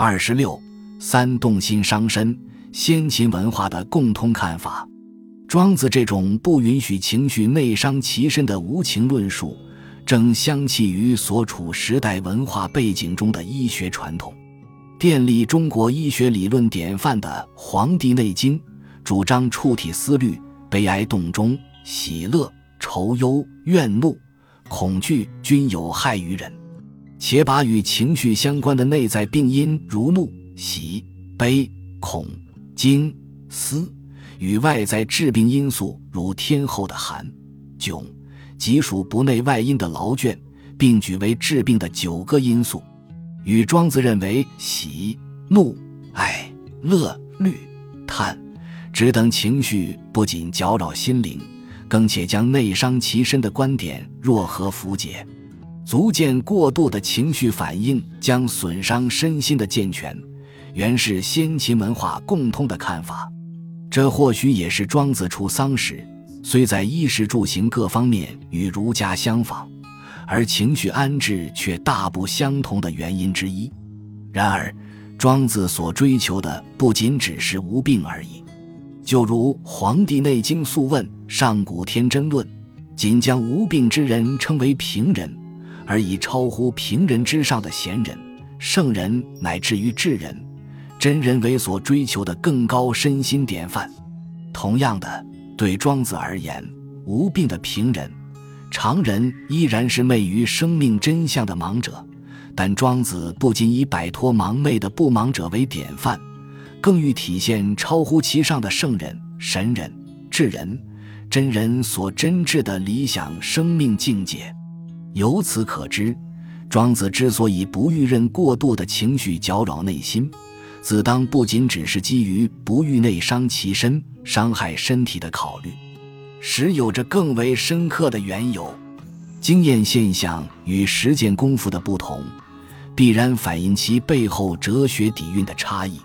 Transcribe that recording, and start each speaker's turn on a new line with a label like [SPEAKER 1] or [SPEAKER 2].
[SPEAKER 1] 二十六，三动心伤身，先秦文化的共通看法。庄子这种不允许情绪内伤其身的无情论述，正相契于所处时代文化背景中的医学传统。奠立中国医学理论典范的《黄帝内经》，主张触体思虑、悲哀动中、喜乐、愁忧、怨怒、恐惧均有害于人，且把与情绪相关的内在病因如怒、喜、悲、恐、惊、思，与外在致病因素如天候的寒、窘，即属不内外因的劳倦，并举为致病的九个因素。与庄子认为喜、怒、哀、乐、虑、叹、只等情绪不仅搅扰心灵，更且将内伤其身的观点若何符节，足见过度的情绪反应将损伤身心的健全，原是先秦文化共通的看法。这或许也是庄子处丧时，虽在衣食住行各方面与儒家相仿。而情绪安置却大不相同的原因之一。然而，庄子所追求的不仅只是无病而已。就如《黄帝内经·素问·上古天真论》，仅将无病之人称为平人，而以超乎平人之上的贤人、圣人乃至于智人、真人为所追求的更高身心典范。同样的，对庄子而言，无病的平人。常人依然是昧于生命真相的盲者，但庄子不仅以摆脱盲昧的不盲者为典范，更欲体现超乎其上的圣人、神人、智人、真人所真挚的理想生命境界。由此可知，庄子之所以不欲任过度的情绪搅扰内心，自当不仅只是基于不欲内伤其身、伤害身体的考虑。实有着更为深刻的缘由，经验现象与实践功夫的不同，必然反映其背后哲学底蕴的差异。